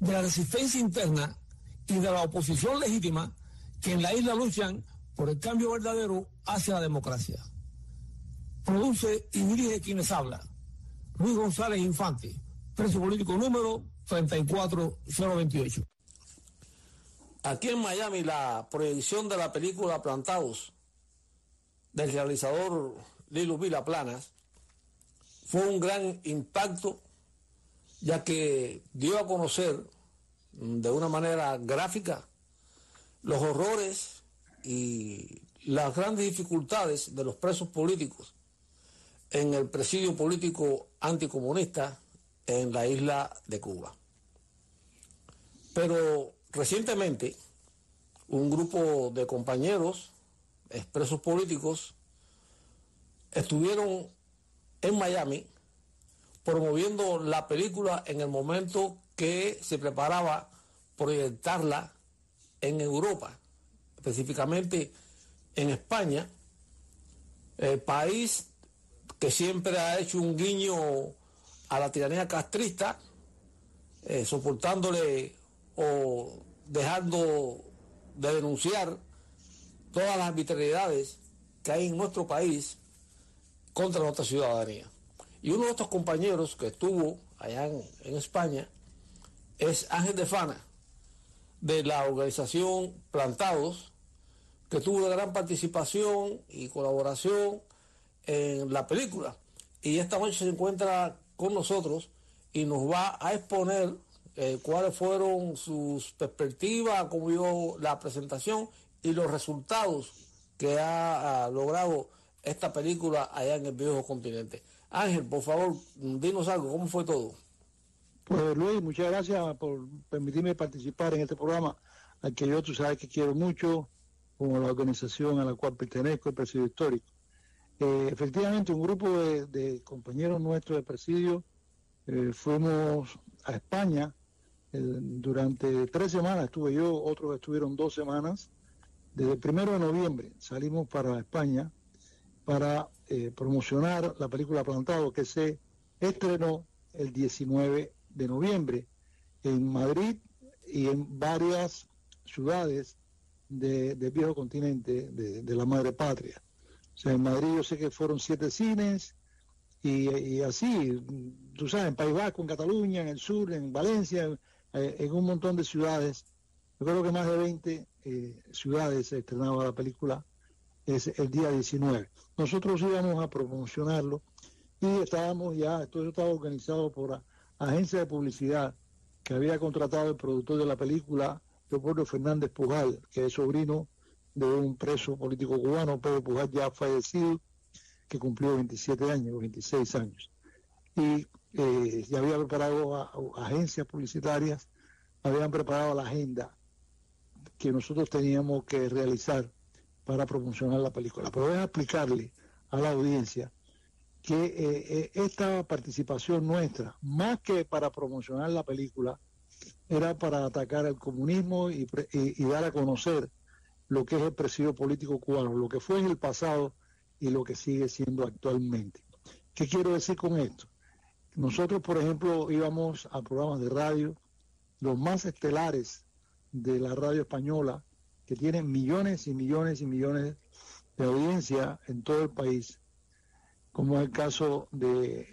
de la resistencia interna y de la oposición legítima que en la isla luchan por el cambio verdadero hacia la democracia. Produce y dirige quienes habla. Luis González Infante, preso político número 34028. Aquí en Miami la proyección de la película Plantados del realizador Lilo Vila Planas fue un gran impacto ya que dio a conocer de una manera gráfica los horrores y las grandes dificultades de los presos políticos en el presidio político anticomunista en la isla de Cuba. Pero recientemente un grupo de compañeros, expresos políticos, estuvieron en Miami promoviendo la película en el momento que se preparaba proyectarla en Europa, específicamente en España, el país que siempre ha hecho un guiño a la tiranía castrista, eh, soportándole o dejando de denunciar todas las arbitrariedades que hay en nuestro país contra nuestra ciudadanía. Y uno de estos compañeros que estuvo allá en, España es Ángel de Fana, de la organización Plantados, que tuvo una gran participación y colaboración en la película. Y esta noche se encuentra con nosotros y nos va a exponer eh, cuáles fueron sus perspectivas, cómo vio la presentación y los resultados que ha logrado esta película allá en el viejo continente. Ángel, por favor, dinos algo, ¿cómo fue todo? Pues Luis, muchas gracias por permitirme participar en este programa, al que yo tú sabes que quiero mucho, como la organización a la cual pertenezco, el Presidio Histórico. Eh, efectivamente, un grupo de, compañeros nuestros de Presidio eh, fuimos a España eh, durante tres semanas, estuve yo, otros estuvieron dos semanas. Desde el primero de noviembre salimos para España para eh, promocionar la película Plantado que se estrenó el 19 de noviembre en Madrid y en varias ciudades del viejo continente de, la madre patria. O sea, en Madrid yo sé que fueron siete cines y, así, tú sabes, en País Vasco, en Cataluña, en el sur, en Valencia, en, eh, un montón de ciudades. Yo creo que más de 20 eh, ciudades se estrenaba la película es el día 19. Nosotros íbamos a promocionarlo y estábamos ya, esto estaba organizado por la agencia de publicidad que había contratado el productor de la película, Leopoldo Fernández Pujal, que es sobrino de un preso político cubano, Pedro Pujal ya fallecido, que cumplió 27 años, 26 años. Y eh, ya había preparado agencias publicitarias, habían preparado la agenda que nosotros teníamos que realizar para promocionar la película. Pero voy a explicarle a la audiencia que eh, eh, esta participación nuestra, más que para promocionar la película, era para atacar al comunismo y, dar a conocer lo que es el presidio político cubano, lo que fue en el pasado y lo que sigue siendo actualmente. ¿Qué quiero decir con esto? Nosotros, por ejemplo, íbamos a programas de radio, los más estelares de la radio española, que tiene millones y millones y millones de audiencia en todo el país, como es el caso de,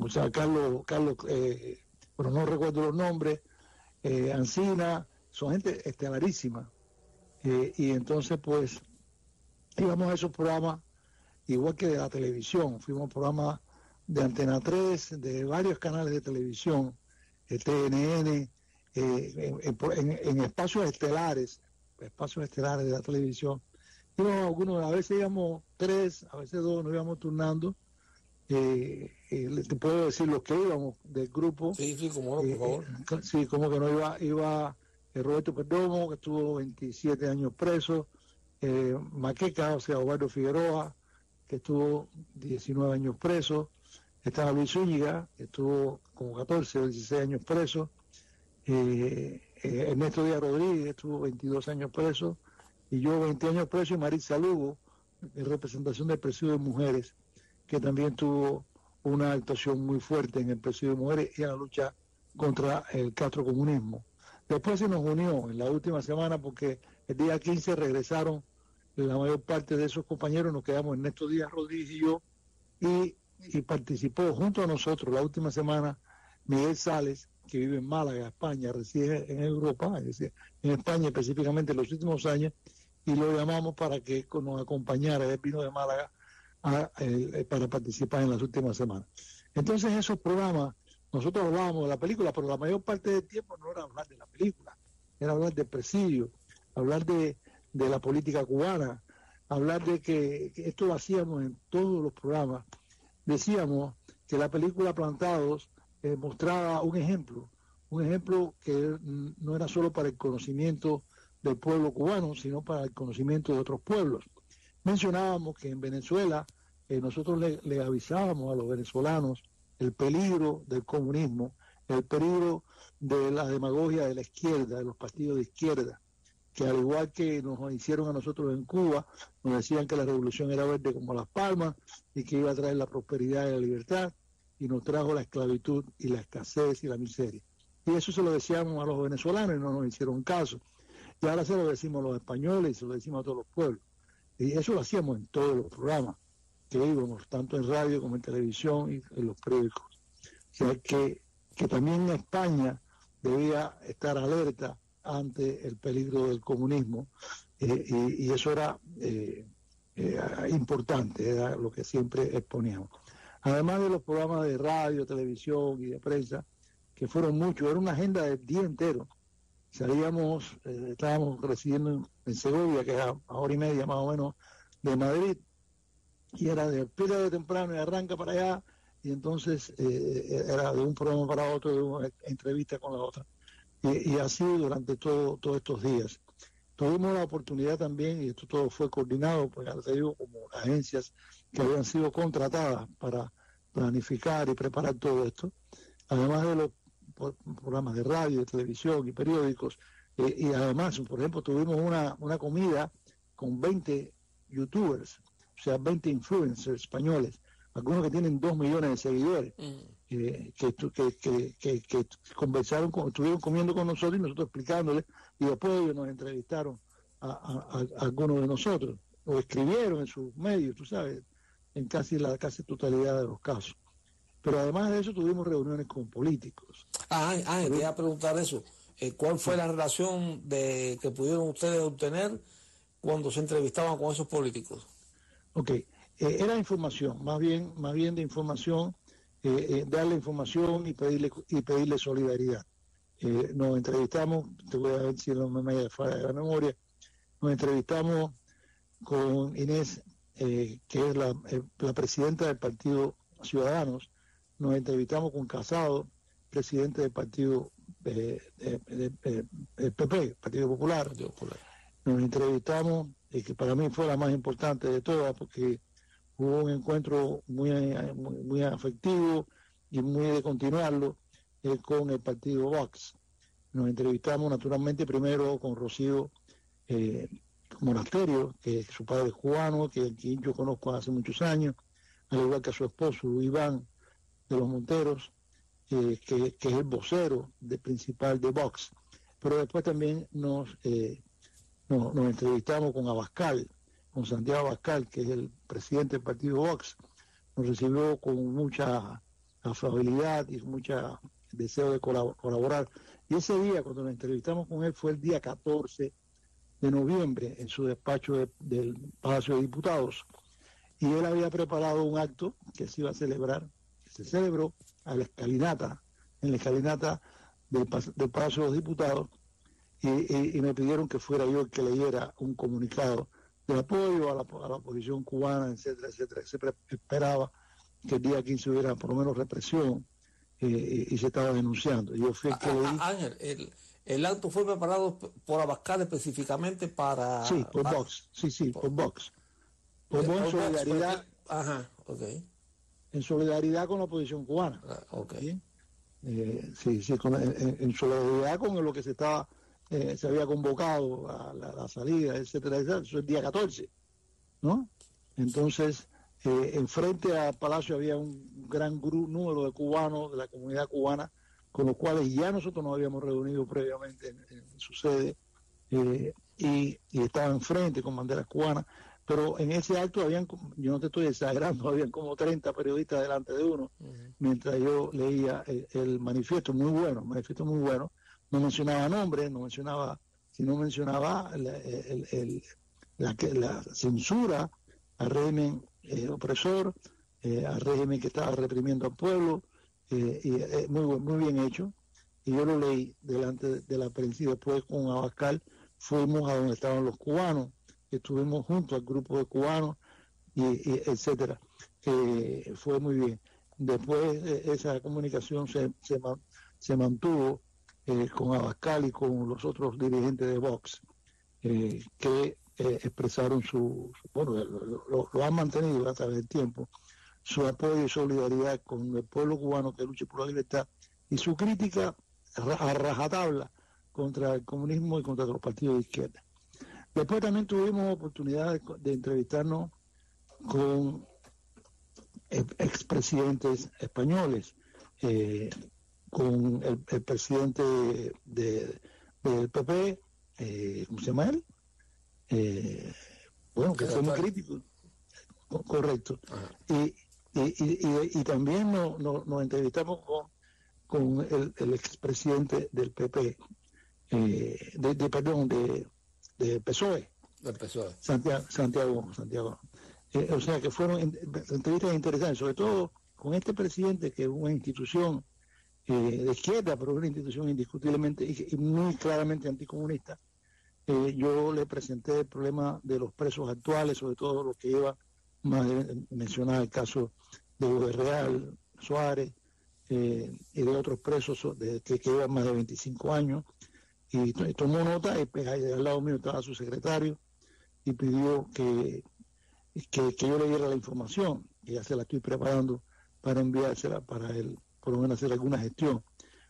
o sea, Carlos, Carlos eh, pero no recuerdo los nombres, eh, Ancina, son gente estelarísima. Eh, y entonces, pues, íbamos a esos programas, igual que de la televisión, fuimos programas de Antena 3, de varios canales de televisión, de TNN, eh, en, espacios estelares, espacios estelares de la televisión. Íbamos algunos, a veces íbamos tres, a veces dos, nos íbamos turnando Eh, eh, te puedo decir los que íbamos del grupo. Sí, sí, como no, por favor. sí, como que no iba, iba Roberto Perdomo, que estuvo 27 años preso, Maqueca, o sea, Eduardo Figueroa, que estuvo 19 años preso, estaba Luis Zúñiga, que estuvo como 14 o 16 años preso, eh, eh, Ernesto Díaz Rodríguez estuvo 22 años preso, y yo 20 años preso, y Marisa Lugo, en representación del presidio de mujeres, que también tuvo una actuación muy fuerte en el presidio de mujeres y en la lucha contra el castrocomunismo. Después se nos unió en la última semana porque el día 15 regresaron la mayor parte de esos compañeros, nos quedamos Ernesto Díaz Rodríguez y yo, y y participó junto a nosotros la última semana Miguel Sales, que vive en Málaga, España, reside en Europa, en España específicamente en los últimos años, y lo llamamos para que nos acompañara, él vino de Málaga eh, para participar en las últimas semanas. Entonces esos programas, nosotros hablábamos de la película, pero la mayor parte del tiempo no era hablar de la película, era hablar del presidio, hablar de, de la política cubana, hablar de que esto lo hacíamos en todos los programas decíamos que la película Plantados eh, mostraba un ejemplo, un ejemplo que no era solo para el conocimiento del pueblo cubano, sino para el conocimiento de otros pueblos. Mencionábamos que en Venezuela eh, nosotros le, avisábamos a los venezolanos el peligro del comunismo, el peligro de la demagogia de la izquierda, de los partidos de izquierda, que al igual que nos hicieron a nosotros en Cuba, nos decían que la revolución era verde como las palmas y que iba a traer la prosperidad y la libertad, y nos trajo la esclavitud y la escasez y la miseria. Y eso se lo decíamos a los venezolanos y no nos hicieron caso. Y ahora se lo decimos a los españoles y se lo decimos a todos los pueblos. Y eso lo hacíamos en todos los programas que íbamos, tanto en radio como en televisión y en los periódicos. O que, que también España debía estar alerta ante el peligro del comunismo eh, y, eso era eh, eh, importante, era lo que siempre exponíamos. Además de los programas de radio, televisión y de prensa, que fueron muchos, era una agenda del día entero. Salíamos, estábamos residiendo en, Segovia, que es a, hora y media más o menos de Madrid, y era de pila de temprano y arranca para allá, y entonces era de un programa para otro, de una entrevista con la otra y, así durante todo, todos estos días. Tuvimos la oportunidad también, y esto todo fue coordinado, pues ya te digo, como agencias que habían sido contratadas para planificar y preparar todo esto, además de los programas de radio, de televisión y periódicos, eh, y además, por ejemplo, tuvimos una, una comida con 20 youtubers, o sea, 20 influencers españoles, algunos que tienen 2 millones de seguidores. Mm que, que, que, que, conversaron, con, estuvieron comiendo con nosotros y nosotros explicándoles, y después ellos nos entrevistaron a, algunos de nosotros, o escribieron en sus medios, tú sabes, en casi la casi totalidad de los casos. Pero además de eso tuvimos reuniones con políticos. Ah, ah te iba a preguntar eso. Eh, ¿Cuál fue la relación de que pudieron ustedes obtener cuando se entrevistaban con esos políticos? Ok, eh, era información, más bien, más bien de información eh, eh, darle información y pedirle, y pedirle solidaridad. Nos entrevistamos, te voy a decir no me de la memoria, nos entrevistamos con Inés, que es la, la, presidenta del Partido Ciudadanos, nos entrevistamos con Casado, presidente del Partido PP, Partido Popular. Nos entrevistamos, y que para mí fue la más importante de todas, porque hubo un encuentro muy, muy, afectivo y muy de continuarlo eh, con el partido Vox. Nos entrevistamos naturalmente primero con Rocío eh, Monasterio, que su padre es cubano, que quien yo conozco hace muchos años, al igual que su esposo Iván de los Monteros, eh, que, es el vocero de, principal de Vox. Pero después también nos, nos, entrevistamos con Abascal, con Santiago Abascal, que es el presidente del partido Vox, nos recibió con mucha afabilidad y mucho deseo de colaborar. Y ese día, cuando nos entrevistamos con él, fue el día 14 de noviembre en su despacho del Palacio de Diputados. Y él había preparado un acto que se iba a celebrar, que se celebró a la escalinata, en la escalinata del, Palacio de los Diputados, y, y me pidieron que fuera yo el que leyera un comunicado de apoyo a la, a la oposición cubana, etcétera, etcétera. Se esperaba que el día 15 hubiera por lo menos represión eh, y se estaba denunciando. Yo fui el que leí. Ángel, el, el acto fue preparado por Abascal específicamente para... Sí, por Vox, sí, sí, por, Vox. Por, Vox en solidaridad... ajá, ok. En solidaridad con la oposición cubana. Ah, ok. Eh, sí, sí, en, solidaridad con lo que se estaba, eh, se había convocado a la, salida, etcétera, etcétera, eso es el día 14, ¿no? Entonces, eh, enfrente al palacio había un gran número de cubanos, de la comunidad cubana, con los cuales ya nosotros nos habíamos reunido previamente en, su sede, eh, y, estaban enfrente con banderas cubanas, pero en ese acto habían, yo no te estoy exagerando, habían como 30 periodistas delante de uno, mientras yo leía el, manifiesto, muy bueno, manifiesto muy bueno, no mencionaba nombres, no mencionaba, sino mencionaba la, la, censura al régimen eh, opresor, eh, al régimen que estaba reprimiendo al pueblo, eh, es muy, muy bien hecho. Y yo lo leí delante de la prensa y después con Abascal fuimos a donde estaban los cubanos, estuvimos junto al grupo de cubanos, y, etcétera. fue muy bien. Después esa comunicación se, se, mantuvo con Abascal y con los otros dirigentes de Vox, que expresaron su, bueno, lo, lo, han mantenido a través del tiempo, su apoyo y solidaridad con el pueblo cubano que lucha por la libertad y su crítica a rajatabla contra el comunismo y contra los partidos de izquierda. Después también tuvimos oportunidad de, entrevistarnos con expresidentes españoles, eh, con el, presidente de, del PP, eh, ¿cómo se llama él? Eh, bueno, que fue muy crítico. Correcto. Y, y, también nos entrevistamos con, con el, el expresidente del PP, eh, de, perdón, de, de PSOE. PSOE. Santiago. Santiago, Santiago. Eh, o sea que fueron entrevistas interesantes, sobre todo con este presidente que es una institución eh, de izquierda, pero una institución indiscutiblemente y, muy claramente anticomunista. yo le presenté el problema de los presos actuales, sobre todo los que llevan más de mencionar el caso de Uber Real, Suárez eh, y de otros presos de, que, llevan más de 25 años. Y, tomó nota, y pues, al lado mío estaba su secretario y pidió que, que, yo le diera la información, y ya se la estoy preparando para enviársela para él, por lo menos hacer alguna gestión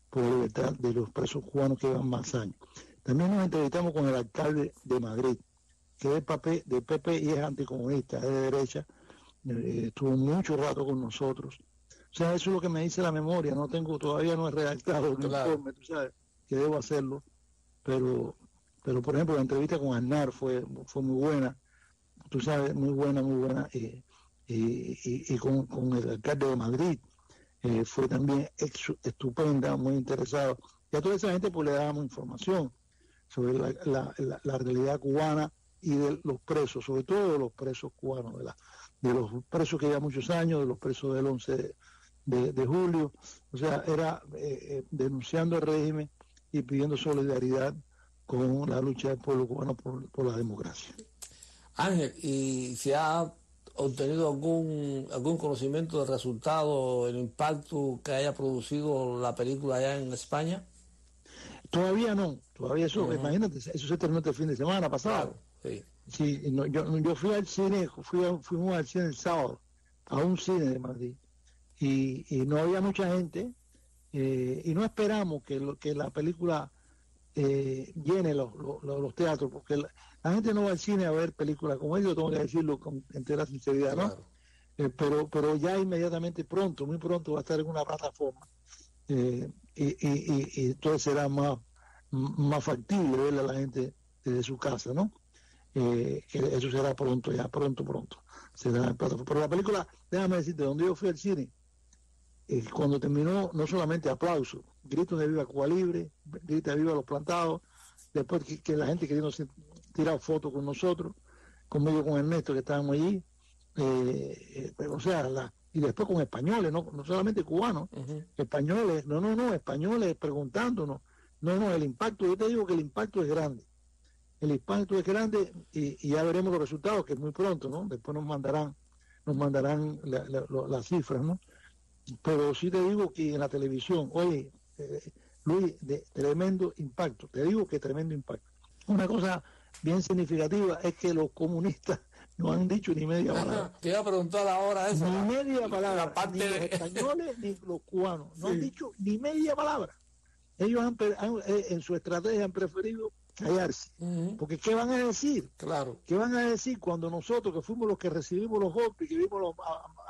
por la libertad de los presos cubanos que llevan más años. También nos entrevistamos con el alcalde de Madrid, que es papel de PP y es anticomunista, es de derecha, eh, estuvo mucho rato con nosotros. O sea, eso es lo que me dice la memoria, no tengo, todavía no he redactado el informe, tú sabes, que debo hacerlo, pero, pero por ejemplo la entrevista con Aznar fue, fue muy buena, tú sabes, muy buena, muy buena, y, y, con, el alcalde de Madrid eh, fue también estupenda, muy interesado. Y a toda esa gente pues le dábamos información sobre la, la realidad cubana, y de los presos, sobre todo de los presos cubanos, de, la, de los presos que llevan muchos años, de los presos del 11 de, julio, o sea, era eh, eh, denunciando el régimen y pidiendo solidaridad con la lucha del pueblo cubano por, la democracia. Ángel, ¿y se ha obtenido algún algún conocimiento del resultado, el impacto que haya producido la película allá en España? Todavía no, todavía eso, imagínate, eso se terminó este fin de semana pasado. Sí. sí yo, yo, fui al cine, fui fuimos al cine el sábado, a un cine de Madrid, y, y no había mucha gente, eh, y no esperamos que, lo, que la película eh, llene los, los, teatros, porque la, gente no va al cine a ver películas como ellos, tengo que decirlo con entera sinceridad, ¿no? Eh, pero, pero ya inmediatamente pronto, muy pronto va a estar en una plataforma, y, y, y, entonces será más, más factible verle a la gente desde su casa, ¿no? Eh, eso será pronto, ya pronto, pronto. Será Pero la película, déjame decirte, donde yo fui al cine, eh, cuando terminó, no solamente aplauso, grito de viva Cuba Libre, grito de viva los plantados, después que, la gente queriendo tirar fotos con nosotros, conmigo con Ernesto que estábamos allí, eh, eh, o sea, la, y después con españoles, no, no solamente cubanos, españoles, no, no, no, españoles preguntándonos, no, no, el impacto, yo te digo que el impacto es grande el impacto es grande y, ya veremos los resultados, que es muy pronto, ¿no? Después nos mandarán nos mandarán las cifras, ¿no? Pero sí te digo que en la televisión, oye, eh, Luis, de tremendo impacto, te digo que tremendo impacto. Una cosa bien significativa es que los comunistas no han dicho ni media palabra. Te iba a preguntar ahora eso. Ni media palabra. Ni los españoles ni los cubanos. No han dicho ni media palabra. Ellos han, eh, en su estrategia han preferido callarse. Porque ¿qué van a decir? Claro. ¿Qué van a decir cuando nosotros, que fuimos los que recibimos los golpes, que vimos los,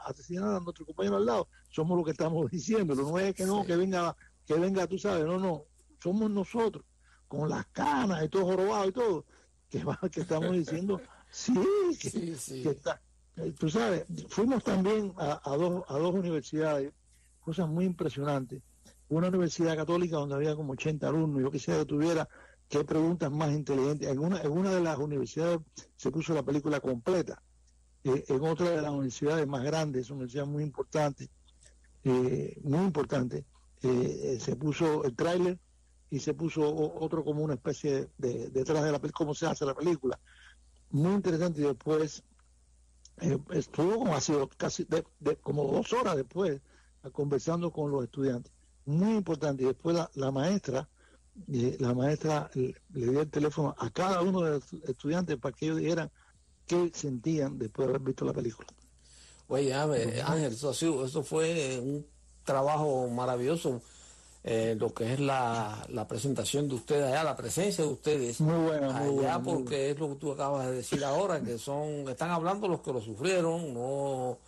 asesinar a nuestro compañero al lado, somos los que estamos diciendo? No es que no, que venga, que venga, tú sabes, no, no. Somos nosotros, con las canas y todo jorobado y todo, que, que estamos diciendo, sí, que, está. Eh, tú sabes, fuimos también a, dos, a dos universidades, cosas muy impresionantes. Una universidad católica donde había como 80 alumnos, yo quisiera que tuviera qué preguntas más inteligentes. En una, en una de las universidades se puso la película completa. Eh, en otra de las universidades más grandes, una universidad muy importante, eh, muy importante, eh, se puso el tráiler y se puso otro como una especie de, detrás de la película, cómo se hace la película. Muy interesante y después estuvo como ha sido casi de, como dos horas después conversando con los estudiantes. Muy importante. Y después la maestra la maestra le dio el teléfono a cada uno de los estudiantes para que ellos dijeran qué sentían después de haber visto la película. Oye, Ángel, eso, eso fue un trabajo maravilloso. Eh, lo que es la, presentación de ustedes allá, la presencia de ustedes muy buena, muy allá, porque es lo que tú acabas de decir ahora, que son, están hablando los que lo sufrieron, no,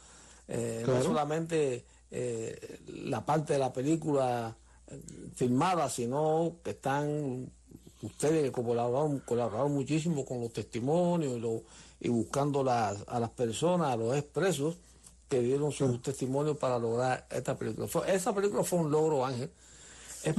eh, no solamente eh, la parte de la película filmadas, sino que están ustedes que colaboraron, colaboraron muchísimo con los testimonios y, buscando las, a las personas, a los expresos que dieron sus testimonios para lograr esta película. esa película fue un logro, Ángel. Es,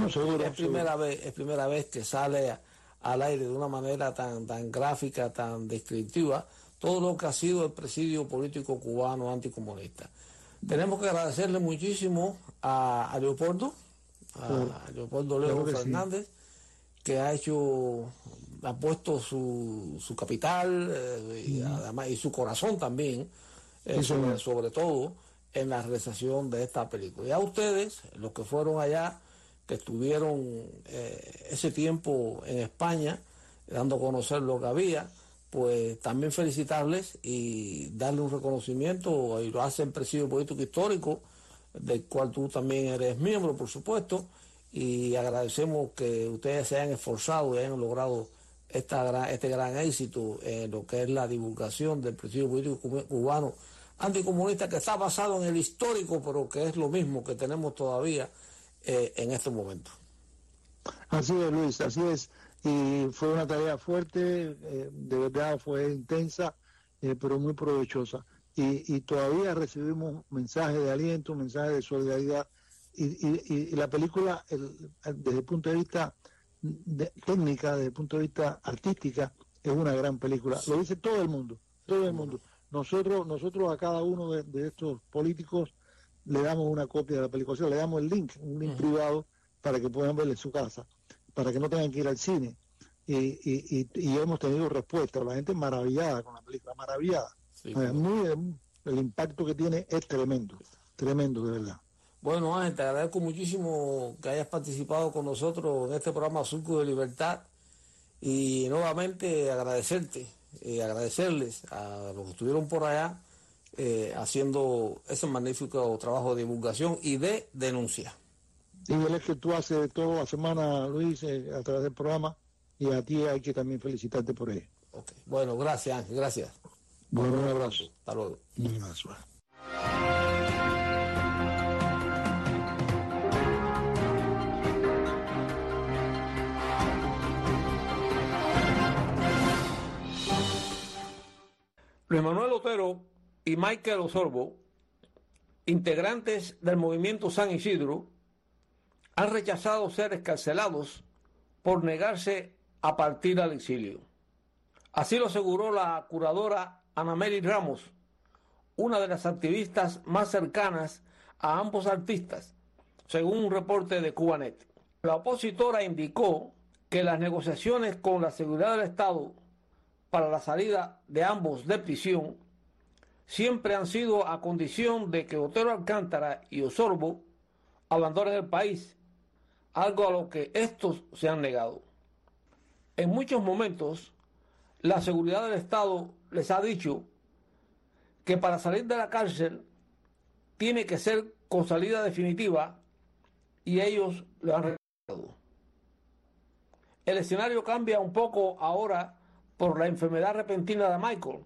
primera vez, es primera vez que sale al aire de una manera tan, tan gráfica, tan descriptiva, todo lo que ha sido el presidio político cubano anticomunista. Tenemos que agradecerle muchísimo a, a Leopoldo, a Leopoldo Leo Fernández, que ha hecho, ha puesto su, su capital eh, y, además, y su corazón también, eh, sobre, todo en la realización de esta película. Y a ustedes, los que fueron allá, que estuvieron eh, ese tiempo en España, dando a conocer lo que había, pues también felicitarles y darle un reconocimiento, y lo hacen presidio político histórico, del cual tú también eres miembro, por supuesto, y agradecemos que ustedes se hayan esforzado y hayan logrado esta este gran éxito en lo que es la divulgación del principio político cubano anticomunista que está basado en el histórico, pero que es lo mismo que tenemos todavía eh, en este momento. Así es, Luis, así es. Y fue una tarea fuerte, eh, de verdad fue intensa, eh, pero muy provechosa y, todavía recibimos mensajes de aliento, mensajes de solidaridad y, la película desde el punto de vista de, técnica, desde el punto de vista artística, es una gran película. Lo dice todo el mundo, todo el mundo. Nosotros, nosotros a cada uno de, estos políticos le damos una copia de la película, o sea, le damos el link, un link privado para que puedan verla en su casa, para que no tengan que ir al cine. Y, y hemos tenido respuesta, la gente maravillada con la película, maravillada muy, el impacto que tiene es tremendo, tremendo de verdad. Bueno, Ángel, te agradezco muchísimo que hayas participado con nosotros en este programa Surco de Libertad y nuevamente agradecerte y agradecerles a los que estuvieron por allá eh, haciendo ese magnífico trabajo de divulgación y de denuncia. Igual es que tú haces toda la semana, Luis, eh, a través del programa y a ti hay que también felicitarte por ello. Bueno, gracias Ángel, gracias. Bueno, un abrazo. Hasta luego. Un abrazo. Luis Manuel Otero y Michael Osorbo, integrantes del movimiento San Isidro, han rechazado ser escarcelados por negarse a partir al exilio. Así lo aseguró la curadora Ana Mary Ramos, una de las activistas más cercanas a ambos artistas, según un reporte de Cubanet. La opositora indicó que las negociaciones con la seguridad del Estado para la salida de ambos de prisión siempre han sido a condición de que Otero Alcántara y Osorbo abandonen el país, algo a lo que estos se han negado. En muchos momentos, la seguridad del Estado les ha dicho que para salir de la cárcel tiene que ser con salida definitiva y ellos lo han recordado. El escenario cambia un poco ahora por la enfermedad repentina de Michael,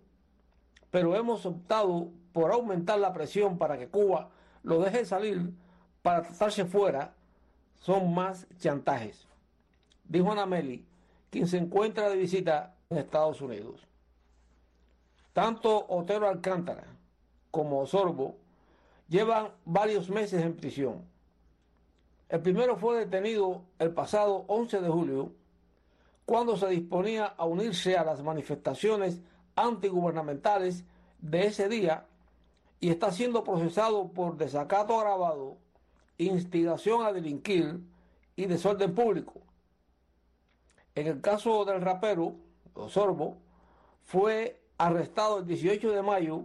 pero hemos optado por aumentar la presión para que Cuba lo deje salir para tratarse fuera. Son más chantajes, dijo Anameli, quien se encuentra de visita en Estados Unidos. Tanto Otero Alcántara como Sorbo llevan varios meses en prisión. El primero fue detenido el pasado 11 de julio, cuando se disponía a unirse a las manifestaciones antigubernamentales de ese día y está siendo procesado por desacato agravado, instigación a delinquir y desorden público. En el caso del rapero, Sorbo, fue arrestado el 18 de mayo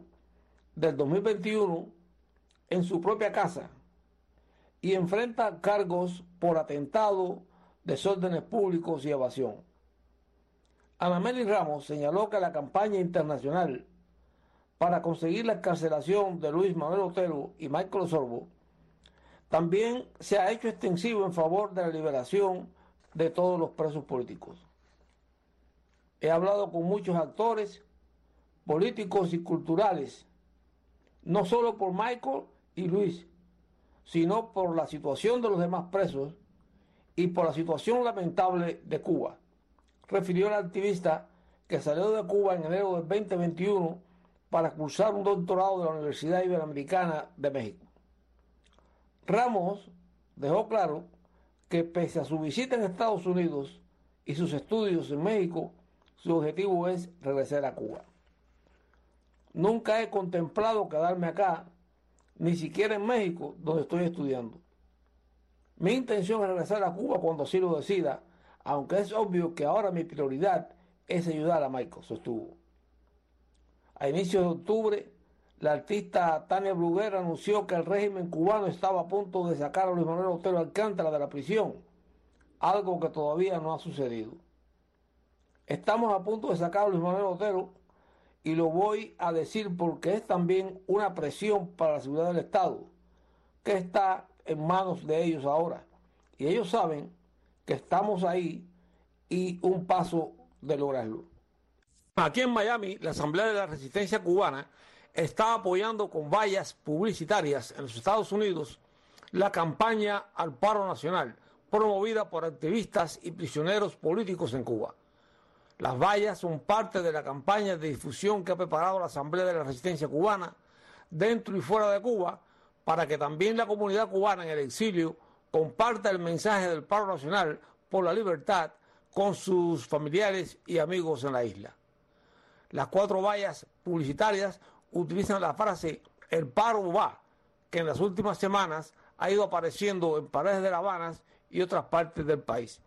del 2021 en su propia casa y enfrenta cargos por atentado, desórdenes públicos y evasión. Anameli Ramos señaló que la campaña internacional para conseguir la encarcelación de Luis Manuel Otero y Michael Sorbo también se ha hecho extensivo en favor de la liberación de todos los presos políticos. He hablado con muchos actores, políticos y culturales, no solo por Michael y Luis, sino por la situación de los demás presos y por la situación lamentable de Cuba, refirió el activista que salió de Cuba en enero del 2021 para cursar un doctorado de la Universidad Iberoamericana de México. Ramos dejó claro que pese a su visita en Estados Unidos y sus estudios en México, su objetivo es regresar a Cuba. Nunca he contemplado quedarme acá, ni siquiera en México, donde estoy estudiando. Mi intención es regresar a Cuba cuando así lo decida, aunque es obvio que ahora mi prioridad es ayudar a Michael, sostuvo. A inicios de octubre, la artista Tania Bruguera anunció que el régimen cubano estaba a punto de sacar a Luis Manuel Otero Alcántara de la prisión, algo que todavía no ha sucedido. Estamos a punto de sacar a Luis Manuel Otero y lo voy a decir porque es también una presión para la seguridad del Estado, que está en manos de ellos ahora. Y ellos saben que estamos ahí y un paso de lograrlo. Aquí en Miami, la Asamblea de la Resistencia Cubana está apoyando con vallas publicitarias en los Estados Unidos la campaña al paro nacional promovida por activistas y prisioneros políticos en Cuba. Las vallas son parte de la campaña de difusión que ha preparado la Asamblea de la Resistencia Cubana dentro y fuera de Cuba para que también la comunidad cubana en el exilio comparta el mensaje del paro nacional por la libertad con sus familiares y amigos en la isla. Las cuatro vallas publicitarias utilizan la frase el paro va, que en las últimas semanas ha ido apareciendo en paredes de La Habana y otras partes del país.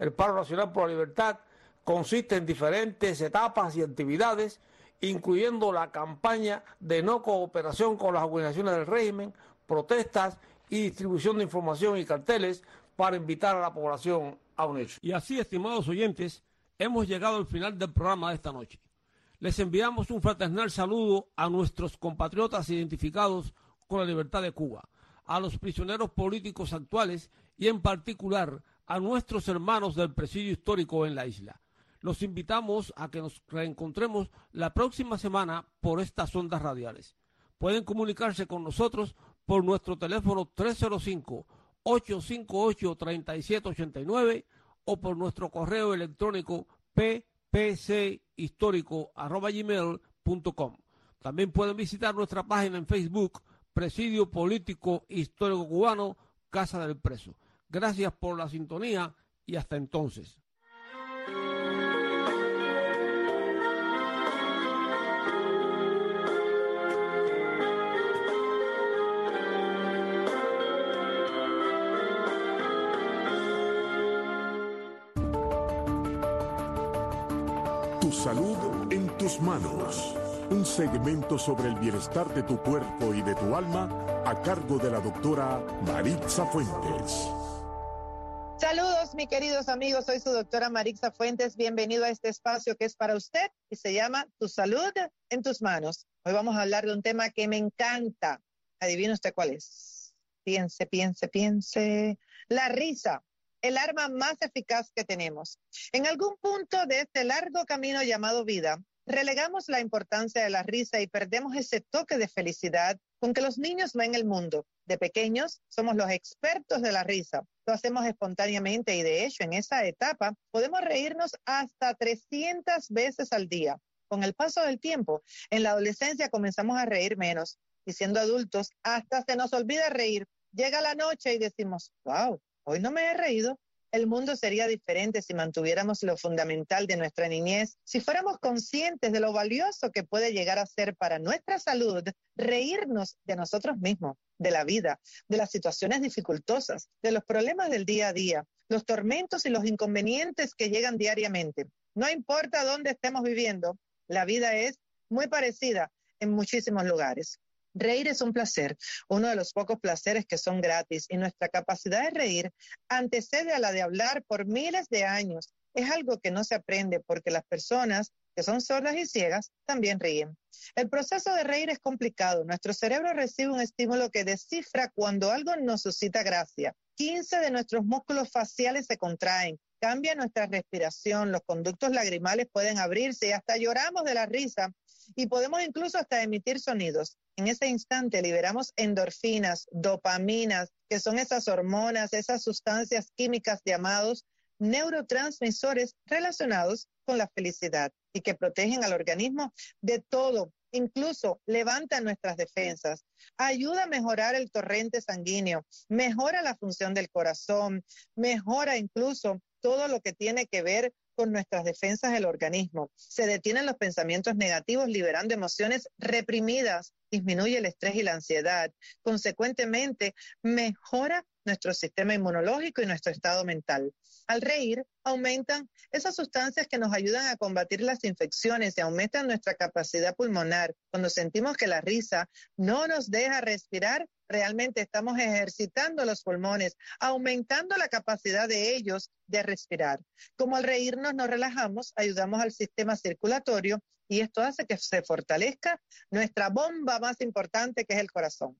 El paro nacional por la libertad consiste en diferentes etapas y actividades, incluyendo la campaña de no cooperación con las organizaciones del régimen, protestas y distribución de información y carteles para invitar a la población a unirse. Y así, estimados oyentes, hemos llegado al final del programa de esta noche les enviamos un fraternal saludo a nuestros compatriotas identificados con la libertad de Cuba, a los prisioneros políticos actuales y en particular a nuestros hermanos del presidio histórico en la isla. Los invitamos a que nos reencontremos la próxima semana por estas ondas radiales. Pueden comunicarse con nosotros por nuestro teléfono 305-858-3789 o por nuestro correo electrónico p pchistórico.com. También pueden visitar nuestra página en Facebook, Presidio Político Histórico Cubano, Casa del Preso. Gracias por la sintonía y hasta entonces. Salud en tus manos. un segmento sobre el bienestar de tu cuerpo y de tu alma a cargo de la doctora Maritza Fuentes. Saludos, mis queridos amigos. Soy su doctora Maritza Fuentes. Bienvenido a este espacio que es para usted y se llama Tu salud en tus manos. Hoy vamos a hablar de un tema que me encanta. Adivina usted cuál es. Piense, piense, piense. La risa el arma más eficaz que tenemos. En algún punto de este largo camino llamado vida, relegamos la importancia de la risa y perdemos ese toque de felicidad con que los niños ven el mundo. De pequeños somos los expertos de la risa. Lo hacemos espontáneamente y de hecho en esa etapa podemos reírnos hasta 300 veces al día. Con el paso del tiempo, en la adolescencia comenzamos a reír menos y siendo adultos hasta se nos olvida reír. Llega la noche y decimos, wow, Hoy no me he reído. El mundo sería diferente si mantuviéramos lo fundamental de nuestra niñez, si fuéramos conscientes de lo valioso que puede llegar a ser para nuestra salud reírnos de nosotros mismos, de la vida, de las situaciones dificultosas, de los problemas del día a día, los tormentos y los inconvenientes que llegan diariamente. No importa dónde estemos viviendo, la vida es muy parecida en muchísimos lugares. Reír es un placer, uno de los pocos placeres que son gratis y nuestra capacidad de reír antecede a la de hablar por miles de años. Es algo que no se aprende porque las personas que son sordas y ciegas también ríen. El proceso de reír es complicado. Nuestro cerebro recibe un estímulo que descifra cuando algo nos suscita gracia. 15 de nuestros músculos faciales se contraen, cambia nuestra respiración, los conductos lagrimales pueden abrirse y hasta lloramos de la risa y podemos incluso hasta emitir sonidos. En ese instante liberamos endorfinas, dopaminas, que son esas hormonas, esas sustancias químicas llamados neurotransmisores relacionados con la felicidad y que protegen al organismo de todo, incluso levantan nuestras defensas, ayuda a mejorar el torrente sanguíneo, mejora la función del corazón, mejora incluso todo lo que tiene que ver con nuestras defensas del organismo. Se detienen los pensamientos negativos liberando emociones reprimidas, disminuye el estrés y la ansiedad. Consecuentemente, mejora nuestro sistema inmunológico y nuestro estado mental. Al reír, aumentan esas sustancias que nos ayudan a combatir las infecciones y aumentan nuestra capacidad pulmonar. Cuando sentimos que la risa no nos deja respirar, realmente estamos ejercitando los pulmones, aumentando la capacidad de ellos de respirar. Como al reírnos nos relajamos, ayudamos al sistema circulatorio y esto hace que se fortalezca nuestra bomba más importante que es el corazón.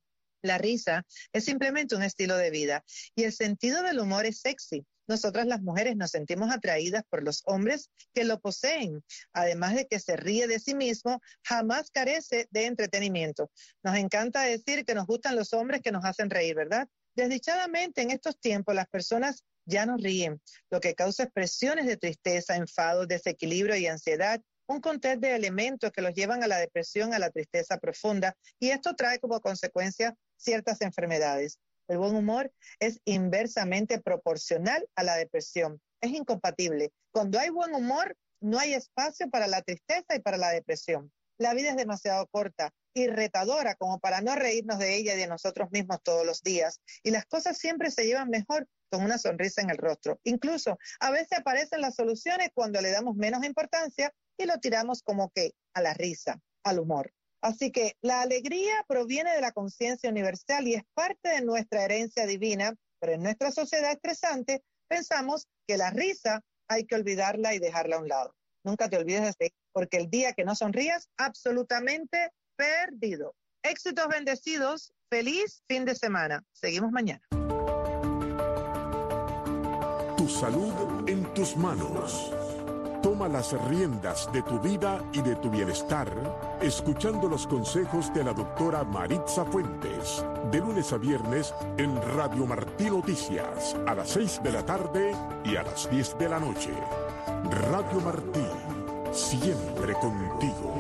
La risa es simplemente un estilo de vida y el sentido del humor es sexy. Nosotras las mujeres nos sentimos atraídas por los hombres que lo poseen. Además de que se ríe de sí mismo, jamás carece de entretenimiento. Nos encanta decir que nos gustan los hombres que nos hacen reír, ¿verdad? Desdichadamente en estos tiempos las personas ya no ríen, lo que causa expresiones de tristeza, enfado, desequilibrio y ansiedad un contexto de elementos que los llevan a la depresión, a la tristeza profunda, y esto trae como consecuencia ciertas enfermedades. El buen humor es inversamente proporcional a la depresión. Es incompatible. Cuando hay buen humor, no hay espacio para la tristeza y para la depresión. La vida es demasiado corta y retadora como para no reírnos de ella y de nosotros mismos todos los días. Y las cosas siempre se llevan mejor con una sonrisa en el rostro. Incluso a veces aparecen las soluciones cuando le damos menos importancia y lo tiramos como que a la risa, al humor. Así que la alegría proviene de la conciencia universal y es parte de nuestra herencia divina, pero en nuestra sociedad estresante pensamos que la risa hay que olvidarla y dejarla a un lado. Nunca te olvides de porque el día que no sonrías, absolutamente perdido. Éxitos bendecidos, feliz fin de semana. Seguimos mañana. Tu salud en tus manos. Toma las riendas de tu vida y de tu bienestar escuchando los consejos de la doctora Maritza Fuentes de lunes a viernes en Radio Martí Noticias a las 6 de la tarde y a las 10 de la noche. Radio Martí, siempre contigo.